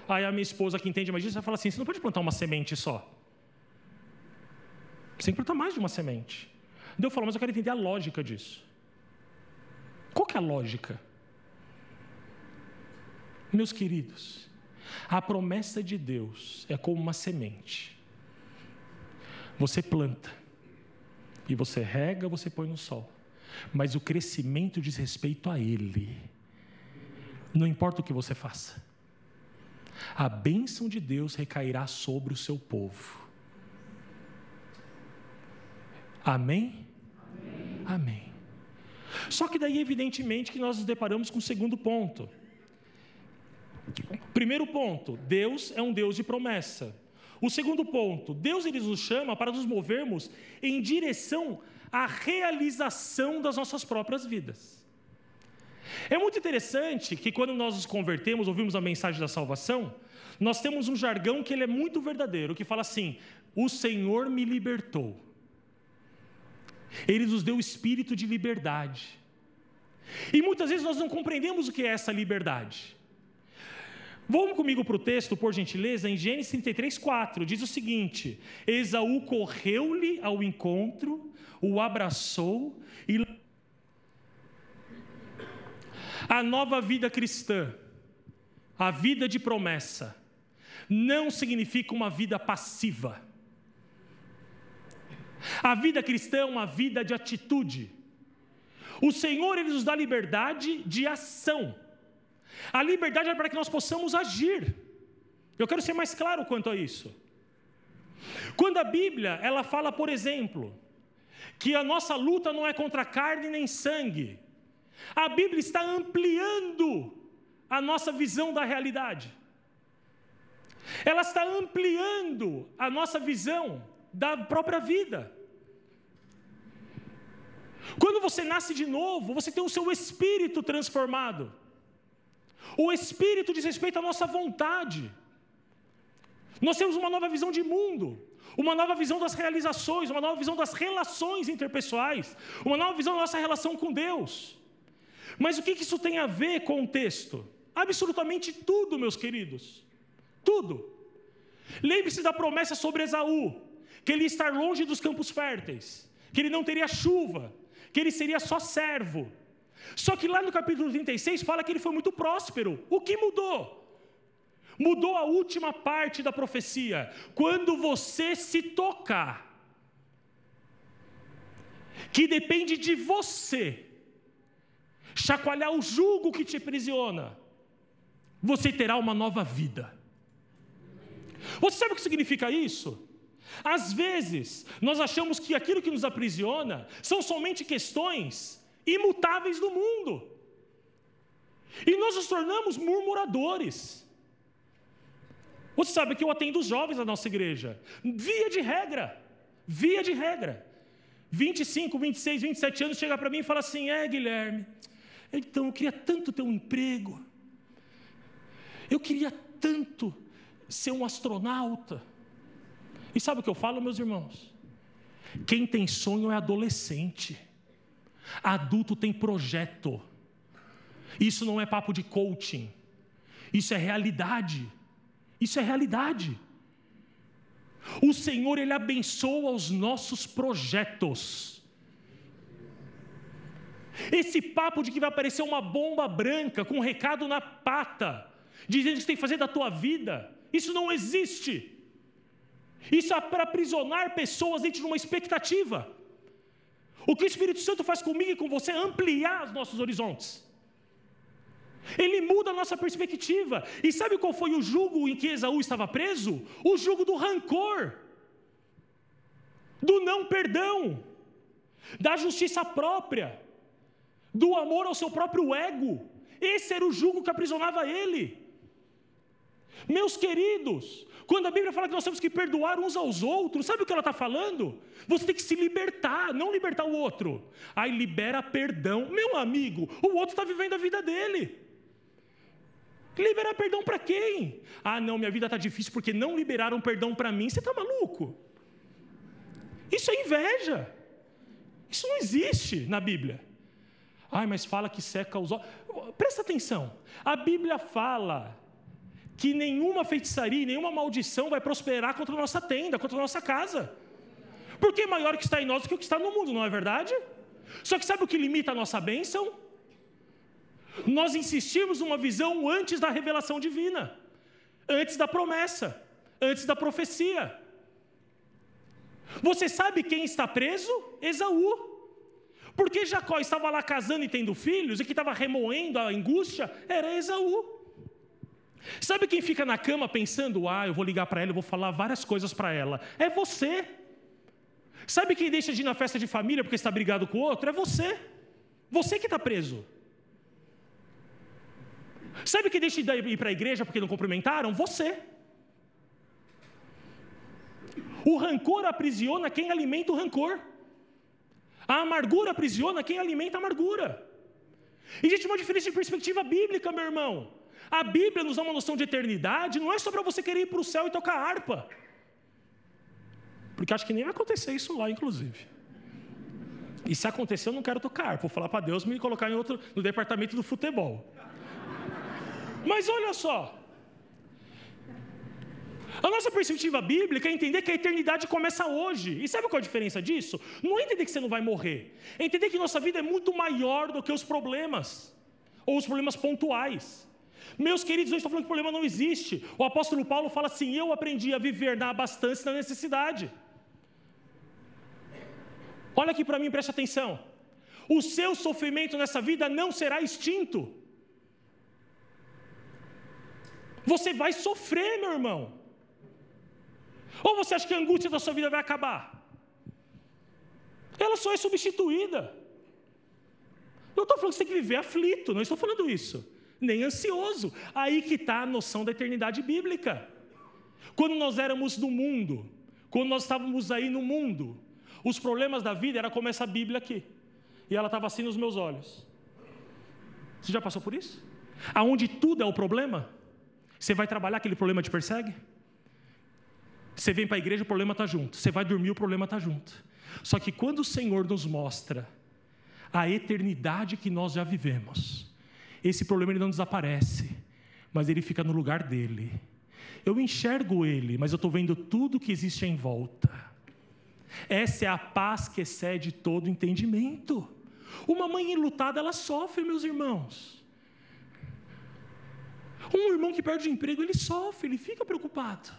Aí a minha esposa que entende mais disso, ela fala assim, você não pode plantar uma semente só. Você tem que plantar mais de uma semente. Daí eu falo, mas eu quero entender a lógica disso. Qual que é a lógica? Meus queridos, a promessa de Deus é como uma semente. Você planta, e você rega, você põe no sol. Mas o crescimento diz respeito a Ele. Não importa o que você faça. A bênção de Deus recairá sobre o seu povo. Amém? Amém. Só que daí, evidentemente, que nós nos deparamos com o segundo ponto. Primeiro ponto, Deus é um Deus de promessa. O segundo ponto, Deus ele nos chama para nos movermos em direção à realização das nossas próprias vidas. É muito interessante que quando nós nos convertemos, ouvimos a mensagem da salvação, nós temos um jargão que ele é muito verdadeiro, que fala assim: "O Senhor me libertou". Ele nos deu o espírito de liberdade. E muitas vezes nós não compreendemos o que é essa liberdade. Vamos comigo para o texto, por gentileza, em Gênesis 33, 4. Diz o seguinte: Esaú correu-lhe ao encontro, o abraçou e. A nova vida cristã, a vida de promessa, não significa uma vida passiva a vida cristã é uma vida de atitude. O Senhor ele nos dá liberdade de ação. A liberdade é para que nós possamos agir. Eu quero ser mais claro quanto a isso. Quando a Bíblia, ela fala, por exemplo, que a nossa luta não é contra carne nem sangue. A Bíblia está ampliando a nossa visão da realidade. Ela está ampliando a nossa visão da própria vida. Quando você nasce de novo, você tem o seu espírito transformado. O espírito diz respeito à nossa vontade. Nós temos uma nova visão de mundo, uma nova visão das realizações, uma nova visão das relações interpessoais, uma nova visão da nossa relação com Deus. Mas o que isso tem a ver com o texto? Absolutamente tudo, meus queridos. Tudo. Lembre-se da promessa sobre Esaú que ele ia estar longe dos campos férteis, que ele não teria chuva, que ele seria só servo. Só que lá no capítulo 36 fala que ele foi muito próspero. O que mudou? Mudou a última parte da profecia. Quando você se tocar, que depende de você, chacoalhar o jugo que te aprisiona, você terá uma nova vida. Você sabe o que significa isso? Às vezes, nós achamos que aquilo que nos aprisiona são somente questões imutáveis do mundo. E nós nos tornamos murmuradores. Você sabe que eu atendo os jovens da nossa igreja, via de regra, via de regra. 25, 26, 27 anos chega para mim e fala assim: É, Guilherme, então eu queria tanto ter um emprego, eu queria tanto ser um astronauta. E sabe o que eu falo, meus irmãos? Quem tem sonho é adolescente, adulto tem projeto. Isso não é papo de coaching, isso é realidade. Isso é realidade. O Senhor, Ele abençoa os nossos projetos. Esse papo de que vai aparecer uma bomba branca com um recado na pata, dizendo que você tem que fazer da tua vida, isso não existe. Isso é para aprisionar pessoas dentro de uma expectativa. O que o Espírito Santo faz comigo e com você é ampliar os nossos horizontes. Ele muda a nossa perspectiva. E sabe qual foi o jugo em que Esaú estava preso? O jugo do rancor, do não perdão, da justiça própria, do amor ao seu próprio ego. Esse era o jugo que aprisionava ele. Meus queridos, quando a Bíblia fala que nós temos que perdoar uns aos outros, sabe o que ela está falando? Você tem que se libertar, não libertar o outro. Aí libera perdão. Meu amigo, o outro está vivendo a vida dele. Liberar perdão para quem? Ah, não, minha vida está difícil porque não liberaram perdão para mim. Você está maluco? Isso é inveja. Isso não existe na Bíblia. Ai, mas fala que seca os olhos. Presta atenção. A Bíblia fala que nenhuma feitiçaria, nenhuma maldição vai prosperar contra a nossa tenda, contra a nossa casa. Porque é maior que está em nós do que o que está no mundo, não é verdade? Só que sabe o que limita a nossa bênção? Nós insistimos numa visão antes da revelação divina, antes da promessa, antes da profecia. Você sabe quem está preso? Esaú. Porque Jacó estava lá casando e tendo filhos, e que estava remoendo a angústia era Esaú. Sabe quem fica na cama pensando, ah, eu vou ligar para ela, eu vou falar várias coisas para ela? É você. Sabe quem deixa de ir na festa de família porque está brigado com o outro? É você. Você que está preso. Sabe que deixa de ir para a igreja porque não cumprimentaram? Você. O rancor aprisiona quem alimenta o rancor. A amargura aprisiona quem alimenta a amargura. Existe uma diferença de perspectiva bíblica, meu irmão. A Bíblia nos dá uma noção de eternidade, não é só para você querer ir para o céu e tocar harpa. Porque acho que nem vai acontecer isso lá, inclusive. E se acontecer, eu não quero tocar. Vou falar para Deus me colocar em outro, no departamento do futebol. Mas olha só. A nossa perspectiva bíblica é entender que a eternidade começa hoje. E sabe qual é a diferença disso? Não é entender que você não vai morrer. É entender que nossa vida é muito maior do que os problemas. Ou os problemas pontuais. Meus queridos, eu estou falando que o problema não existe. O apóstolo Paulo fala assim: Eu aprendi a viver na abastança e na necessidade. Olha aqui para mim, preste atenção. O seu sofrimento nessa vida não será extinto. Você vai sofrer, meu irmão. Ou você acha que a angústia da sua vida vai acabar? Ela só é substituída. Não estou falando que você tem que viver aflito, não estou falando isso. Nem ansioso. Aí que está a noção da eternidade bíblica. Quando nós éramos do mundo, quando nós estávamos aí no mundo, os problemas da vida era como essa Bíblia aqui. E ela estava assim nos meus olhos. Você já passou por isso? Aonde tudo é o problema? Você vai trabalhar, aquele problema te persegue? Você vem para a igreja, o problema está junto. Você vai dormir, o problema está junto. Só que quando o Senhor nos mostra a eternidade que nós já vivemos, esse problema ele não desaparece, mas ele fica no lugar dele. Eu enxergo ele, mas eu estou vendo tudo que existe em volta. Essa é a paz que excede todo entendimento. Uma mãe enlutada, ela sofre, meus irmãos. Um irmão que perde o emprego, ele sofre, ele fica preocupado.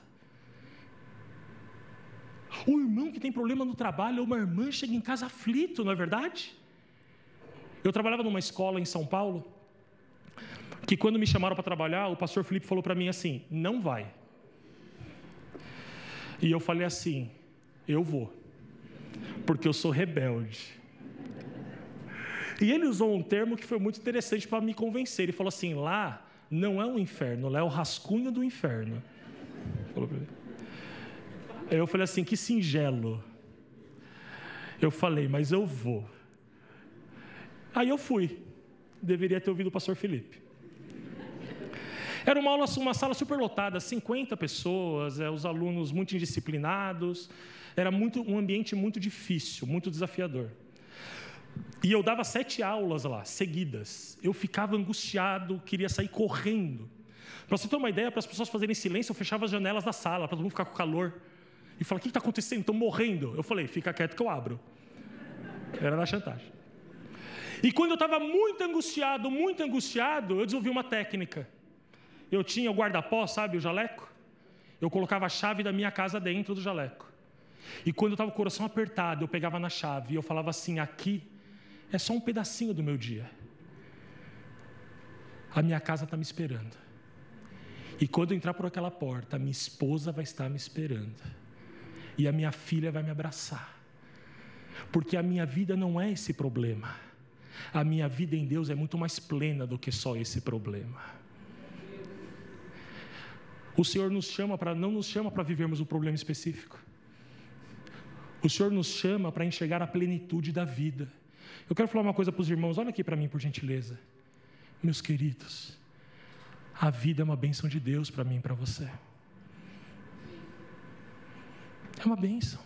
Um irmão que tem problema no trabalho, ou uma irmã chega em casa aflito, não é verdade? Eu trabalhava numa escola em São Paulo, que quando me chamaram para trabalhar, o pastor Felipe falou para mim assim: não vai. E eu falei assim: eu vou, porque eu sou rebelde. E ele usou um termo que foi muito interessante para me convencer. Ele falou assim: lá não é o inferno, lá é o rascunho do inferno. Eu falei assim: que singelo. Eu falei, mas eu vou. Aí eu fui. Deveria ter ouvido o pastor Felipe. Era uma aula, uma sala super lotada, 50 pessoas, é, os alunos muito indisciplinados. Era muito, um ambiente muito difícil, muito desafiador. E eu dava sete aulas lá, seguidas. Eu ficava angustiado, queria sair correndo. Para você ter uma ideia, para as pessoas fazerem silêncio, eu fechava as janelas da sala, para todo mundo ficar com calor. E falar: o que está acontecendo? Estou morrendo. Eu falei: fica quieto que eu abro. Era na chantagem. E quando eu estava muito angustiado, muito angustiado, eu desenvolvi uma técnica. Eu tinha o guarda-pó, sabe, o jaleco? Eu colocava a chave da minha casa dentro do jaleco. E quando eu estava com o coração apertado, eu pegava na chave e eu falava assim: aqui é só um pedacinho do meu dia. A minha casa está me esperando. E quando eu entrar por aquela porta, minha esposa vai estar me esperando. E a minha filha vai me abraçar. Porque a minha vida não é esse problema. A minha vida em Deus é muito mais plena do que só esse problema. O Senhor nos chama para não nos chama para vivermos um problema específico. O Senhor nos chama para enxergar a plenitude da vida. Eu quero falar uma coisa para os irmãos, olha aqui para mim, por gentileza. Meus queridos, a vida é uma bênção de Deus para mim e para você. É uma bênção.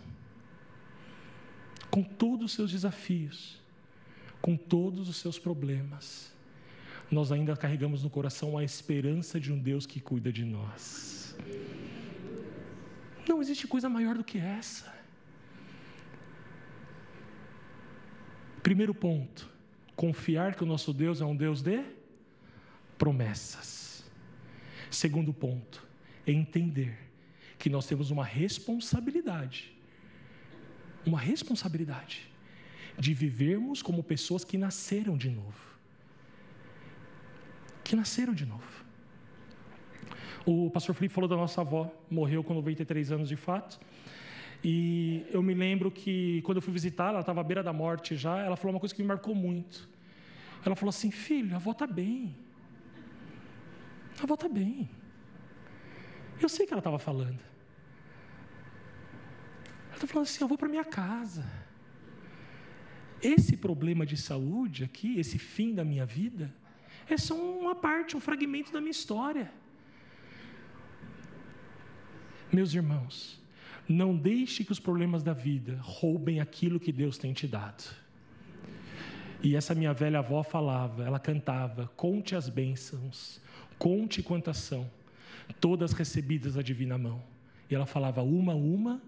Com todos os seus desafios, com todos os seus problemas, nós ainda carregamos no coração a esperança de um Deus que cuida de nós. Não existe coisa maior do que essa. Primeiro ponto, confiar que o nosso Deus é um Deus de promessas. Segundo ponto, entender que nós temos uma responsabilidade, uma responsabilidade de vivermos como pessoas que nasceram de novo. Que nasceram de novo. O pastor Felipe falou da nossa avó, morreu com 93 anos de fato. E eu me lembro que quando eu fui visitar, ela estava à beira da morte já, ela falou uma coisa que me marcou muito. Ela falou assim: Filho, a avó está bem. A avó está bem. Eu sei que ela estava falando. Ela está falando assim: Eu vou para minha casa. Esse problema de saúde aqui, esse fim da minha vida, é só uma parte, um fragmento da minha história. Meus irmãos, não deixe que os problemas da vida roubem aquilo que Deus tem te dado. E essa minha velha avó falava, ela cantava: conte as bênçãos, conte quantas são, todas recebidas da divina mão. E ela falava uma a uma,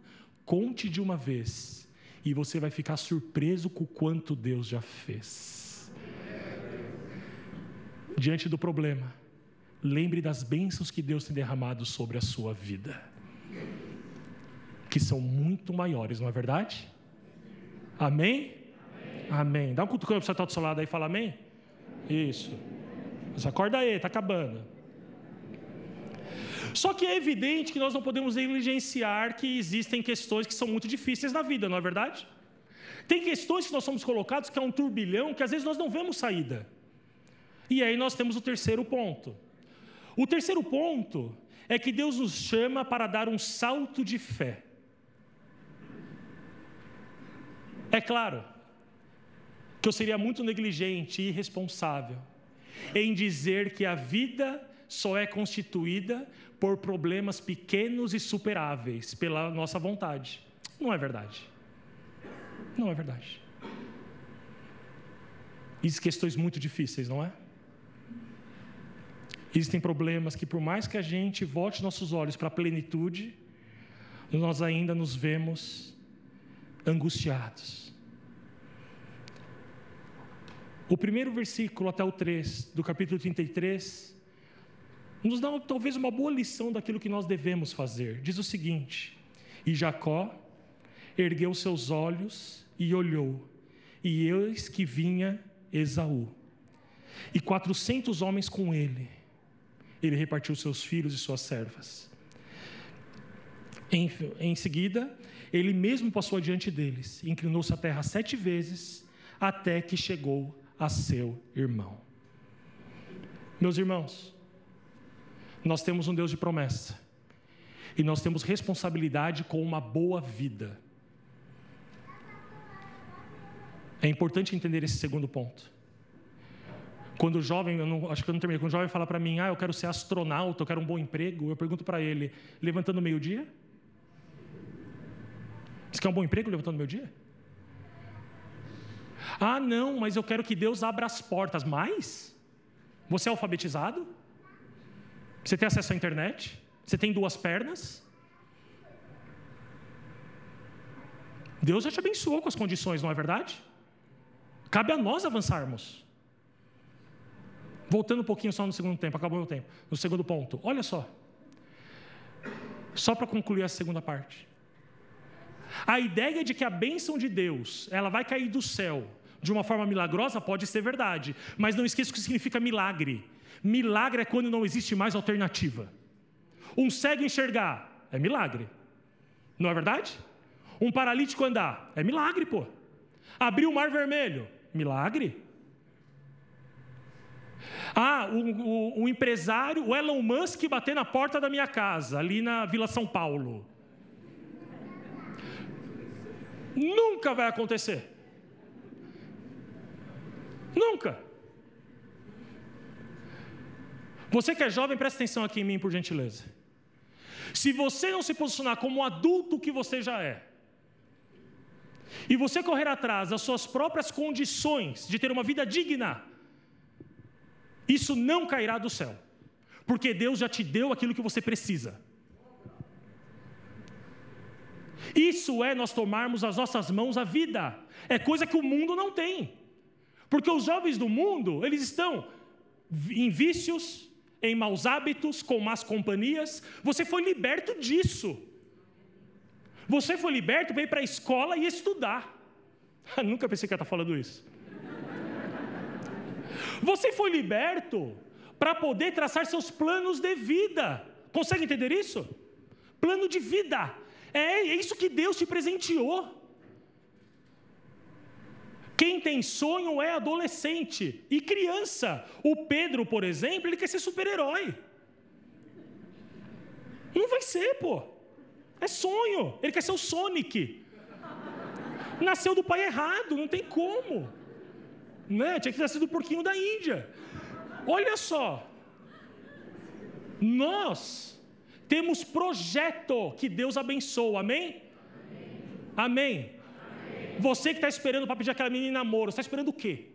conte de uma vez, e você vai ficar surpreso com o quanto Deus já fez. Diante do problema, lembre das bênçãos que Deus tem derramado sobre a sua vida, que são muito maiores, não é verdade? Amém? Amém. amém. Dá um cutucão para você estar do seu lado aí e fala amém. Isso. Mas acorda aí, está acabando. Só que é evidente que nós não podemos negligenciar que existem questões que são muito difíceis na vida, não é verdade? Tem questões que nós somos colocados que é um turbilhão que às vezes nós não vemos saída. E aí nós temos o terceiro ponto. O terceiro ponto é que Deus nos chama para dar um salto de fé. É claro que eu seria muito negligente e irresponsável em dizer que a vida só é constituída por problemas pequenos e superáveis pela nossa vontade. Não é verdade. Não é verdade. Existem questões muito difíceis, não é? Existem problemas que, por mais que a gente volte nossos olhos para a plenitude, nós ainda nos vemos angustiados. O primeiro versículo até o 3 do capítulo 33 nos dá talvez uma boa lição daquilo que nós devemos fazer. Diz o seguinte: E Jacó ergueu seus olhos e olhou, e eis que vinha Esaú, e quatrocentos homens com ele. Ele repartiu seus filhos e suas servas. Em, em seguida, ele mesmo passou adiante deles, inclinou-se a terra sete vezes, até que chegou a seu irmão. Meus irmãos, nós temos um Deus de promessa e nós temos responsabilidade com uma boa vida. É importante entender esse segundo ponto. Quando o jovem, não, acho que eu não terminei, quando o jovem fala para mim, ah, eu quero ser astronauta, eu quero um bom emprego, eu pergunto para ele, levantando meio-dia? Você quer um bom emprego levantando meio-dia? Ah, não, mas eu quero que Deus abra as portas. Mais? Você é alfabetizado? Você tem acesso à internet? Você tem duas pernas? Deus já te abençoou com as condições, não é verdade? Cabe a nós avançarmos. Voltando um pouquinho só no segundo tempo, acabou meu tempo. No segundo ponto, olha só. Só para concluir a segunda parte. A ideia de que a bênção de Deus, ela vai cair do céu de uma forma milagrosa pode ser verdade, mas não esqueça o que significa milagre. Milagre é quando não existe mais alternativa. Um cego enxergar é milagre. Não é verdade? Um paralítico andar é milagre, pô. Abrir o mar vermelho, milagre. Ah, o, o, o, empresário, o Elon Musk bater na porta da minha casa, ali na Vila São Paulo. Nunca vai acontecer. Nunca. Você que é jovem, presta atenção aqui em mim, por gentileza. Se você não se posicionar como adulto que você já é, e você correr atrás das suas próprias condições de ter uma vida digna, isso não cairá do céu, porque Deus já te deu aquilo que você precisa. Isso é nós tomarmos as nossas mãos a vida, é coisa que o mundo não tem, porque os jovens do mundo, eles estão em vícios, em maus hábitos, com más companhias, você foi liberto disso. Você foi liberto para ir para a escola e estudar. Nunca pensei que ia estar falando isso. Você foi liberto para poder traçar seus planos de vida. Consegue entender isso? Plano de vida. É, é isso que Deus te presenteou. Quem tem sonho é adolescente e criança. O Pedro, por exemplo, ele quer ser super-herói. Não vai ser, pô. É sonho. Ele quer ser o Sonic. Nasceu do pai errado, não tem como. Né? Tinha que ter sido o porquinho da Índia. Olha só. Nós temos projeto que Deus abençoa, amém? Amém. amém. Você que está esperando para pedir aquela menina namoro, está esperando o quê?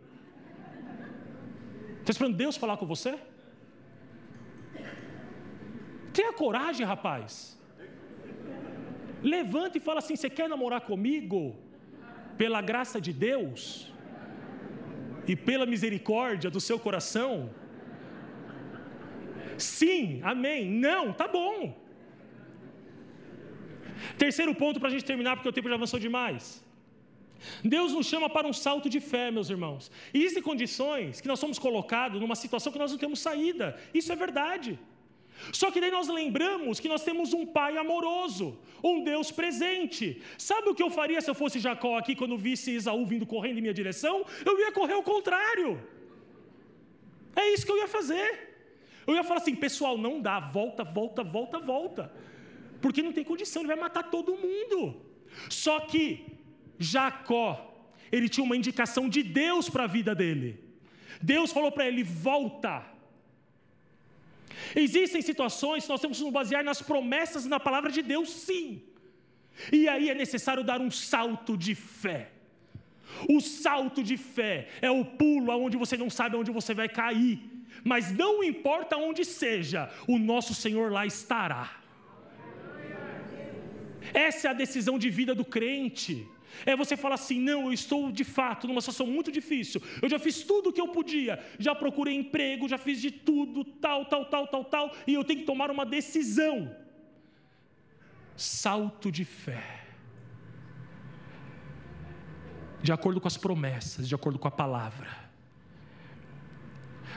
Está esperando Deus falar com você? Tenha coragem, rapaz. Levanta e fala assim: Você quer namorar comigo? Pela graça de Deus? E pela misericórdia do seu coração? Sim, amém. Não, tá bom. Terceiro ponto para a gente terminar, porque o tempo já avançou demais. Deus nos chama para um salto de fé, meus irmãos. E existem condições que nós somos colocados numa situação que nós não temos saída. Isso é verdade. Só que daí nós lembramos que nós temos um pai amoroso, um Deus presente. Sabe o que eu faria se eu fosse Jacó aqui quando visse Esaú vindo correndo em minha direção? Eu ia correr ao contrário. É isso que eu ia fazer. Eu ia falar assim, pessoal, não dá, volta, volta, volta, volta. Porque não tem condição, ele vai matar todo mundo. Só que Jacó, ele tinha uma indicação de Deus para a vida dele. Deus falou para ele: volta Existem situações que nós temos que nos basear nas promessas e na palavra de Deus, sim. E aí é necessário dar um salto de fé. O salto de fé é o pulo aonde você não sabe onde você vai cair, mas não importa onde seja, o nosso Senhor lá estará. Essa é a decisão de vida do crente. É você falar assim: não, eu estou de fato numa situação muito difícil. Eu já fiz tudo o que eu podia, já procurei emprego, já fiz de tudo, tal, tal, tal, tal, tal, e eu tenho que tomar uma decisão. Salto de fé. De acordo com as promessas, de acordo com a palavra.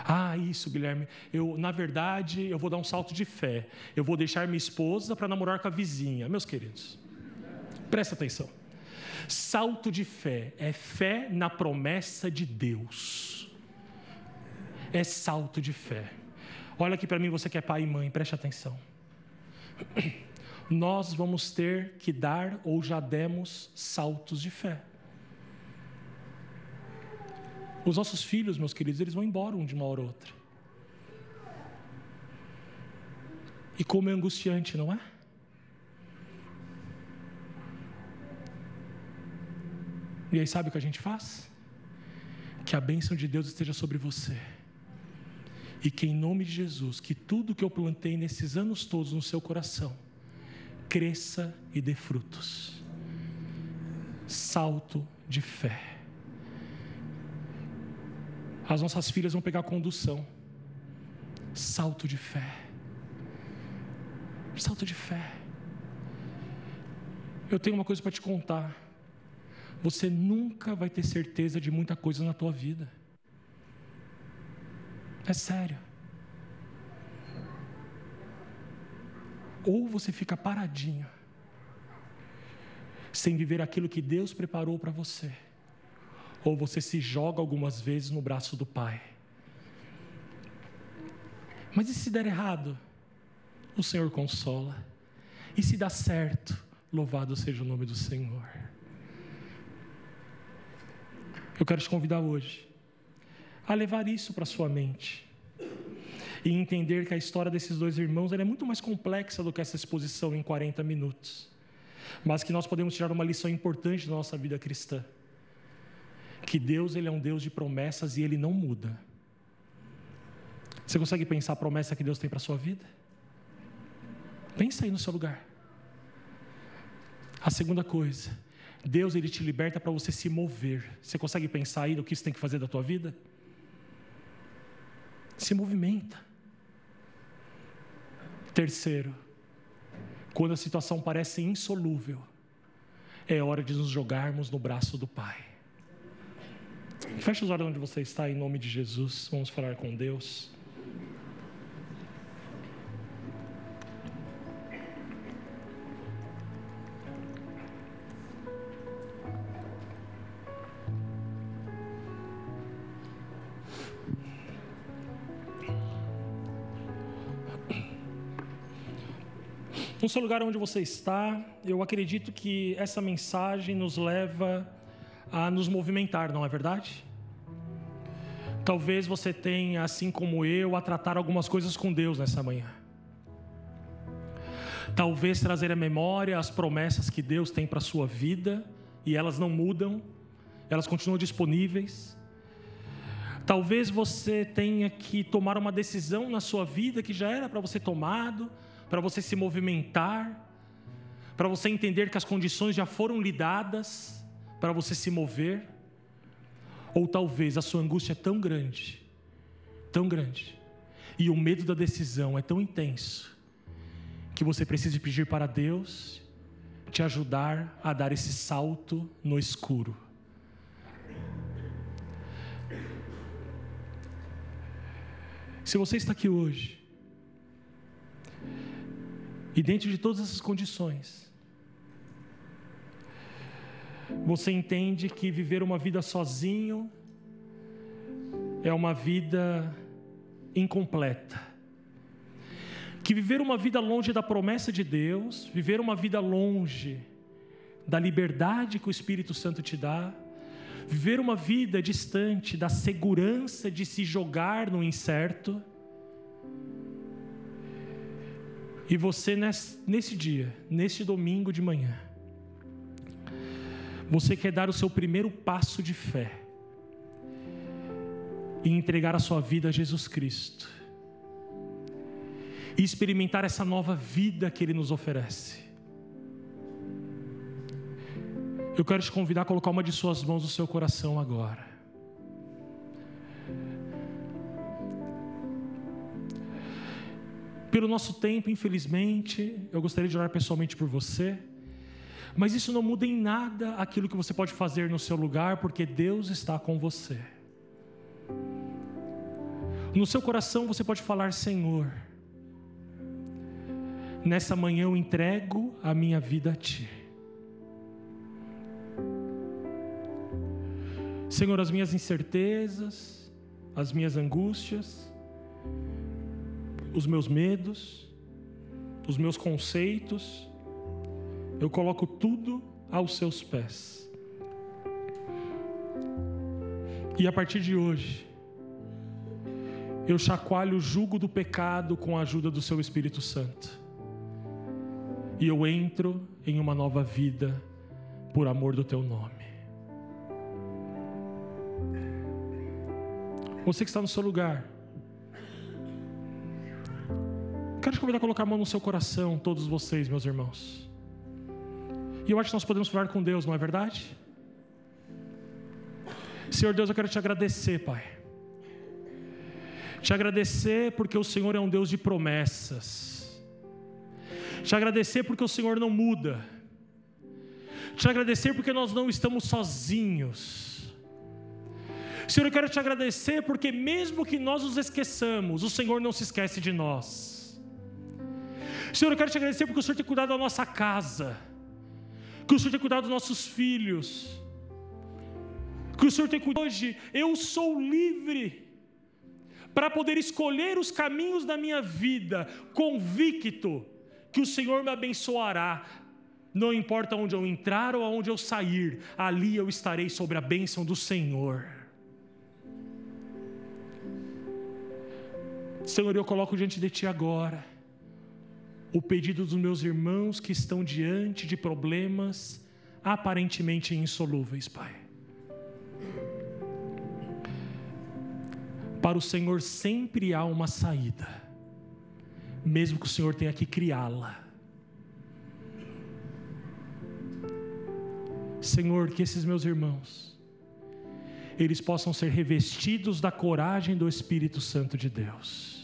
Ah, isso, Guilherme. Eu, na verdade, eu vou dar um salto de fé. Eu vou deixar minha esposa para namorar com a vizinha. Meus queridos, presta atenção. Salto de fé é fé na promessa de Deus. É salto de fé. Olha aqui para mim, você que é pai e mãe, preste atenção. Nós vamos ter que dar ou já demos saltos de fé. Os nossos filhos, meus queridos, eles vão embora um de uma hora ou outra. E como é angustiante, não é? E aí, sabe o que a gente faz? Que a bênção de Deus esteja sobre você. E que em nome de Jesus, que tudo que eu plantei nesses anos todos no seu coração, cresça e dê frutos. Salto de fé. As nossas filhas vão pegar condução. Salto de fé. Salto de fé. Eu tenho uma coisa para te contar. Você nunca vai ter certeza de muita coisa na tua vida. É sério. Ou você fica paradinho, sem viver aquilo que Deus preparou para você, ou você se joga algumas vezes no braço do Pai. Mas e se der errado? O Senhor consola. E se dá certo, louvado seja o nome do Senhor. Eu quero te convidar hoje a levar isso para sua mente e entender que a história desses dois irmãos é muito mais complexa do que essa exposição em 40 minutos, mas que nós podemos tirar uma lição importante da nossa vida cristã, que Deus ele é um Deus de promessas e ele não muda. Você consegue pensar a promessa que Deus tem para a sua vida? Pensa aí no seu lugar. A segunda coisa, Deus ele te liberta para você se mover. Você consegue pensar aí no que você tem que fazer da tua vida? Se movimenta. Terceiro, quando a situação parece insolúvel, é hora de nos jogarmos no braço do Pai. Feche os olhos onde você está, em nome de Jesus. Vamos falar com Deus. No seu lugar onde você está, eu acredito que essa mensagem nos leva a nos movimentar, não é verdade? Talvez você tenha, assim como eu, a tratar algumas coisas com Deus nessa manhã. Talvez trazer à memória as promessas que Deus tem para a sua vida e elas não mudam, elas continuam disponíveis. Talvez você tenha que tomar uma decisão na sua vida que já era para você tomado, para você se movimentar, para você entender que as condições já foram lhe dadas, para você se mover. Ou talvez a sua angústia é tão grande, tão grande, e o medo da decisão é tão intenso, que você precisa pedir para Deus te ajudar a dar esse salto no escuro. Se você está aqui hoje e dentro de todas essas condições, você entende que viver uma vida sozinho é uma vida incompleta. Que viver uma vida longe da promessa de Deus, viver uma vida longe da liberdade que o Espírito Santo te dá, viver uma vida distante da segurança de se jogar no incerto, E você, nesse dia, nesse domingo de manhã, você quer dar o seu primeiro passo de fé e entregar a sua vida a Jesus Cristo e experimentar essa nova vida que Ele nos oferece. Eu quero te convidar a colocar uma de suas mãos no seu coração agora. Pelo nosso tempo, infelizmente, eu gostaria de orar pessoalmente por você. Mas isso não muda em nada aquilo que você pode fazer no seu lugar, porque Deus está com você. No seu coração você pode falar: Senhor, nessa manhã eu entrego a minha vida a Ti. Senhor, as minhas incertezas, as minhas angústias, os meus medos, os meus conceitos, eu coloco tudo aos seus pés. E a partir de hoje, eu chacoalho o jugo do pecado com a ajuda do seu Espírito Santo. E eu entro em uma nova vida por amor do teu nome. Você que está no seu lugar, quero te convidar a colocar a mão no seu coração, todos vocês, meus irmãos. E eu acho que nós podemos falar com Deus, não é verdade? Senhor Deus, eu quero te agradecer, Pai. Te agradecer porque o Senhor é um Deus de promessas. Te agradecer porque o Senhor não muda. Te agradecer porque nós não estamos sozinhos. Senhor, eu quero te agradecer porque, mesmo que nós nos esqueçamos, o Senhor não se esquece de nós. Senhor, eu quero te agradecer porque o Senhor tem cuidado da nossa casa, que o Senhor tem cuidado dos nossos filhos, que o Senhor tem cuidado. Hoje eu sou livre para poder escolher os caminhos da minha vida, convicto que o Senhor me abençoará. Não importa onde eu entrar ou aonde eu sair, ali eu estarei sobre a bênção do Senhor. Senhor, eu coloco diante de Ti agora o pedido dos meus irmãos que estão diante de problemas aparentemente insolúveis, Pai. Para o Senhor sempre há uma saída, mesmo que o Senhor tenha que criá-la. Senhor, que esses meus irmãos, eles possam ser revestidos da coragem do Espírito Santo de Deus.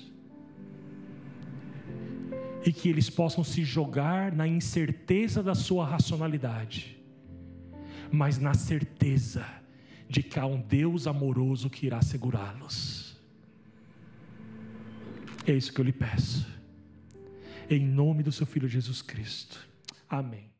E que eles possam se jogar na incerteza da sua racionalidade, mas na certeza de que há um Deus amoroso que irá segurá-los. É isso que eu lhe peço. Em nome do seu Filho Jesus Cristo. Amém.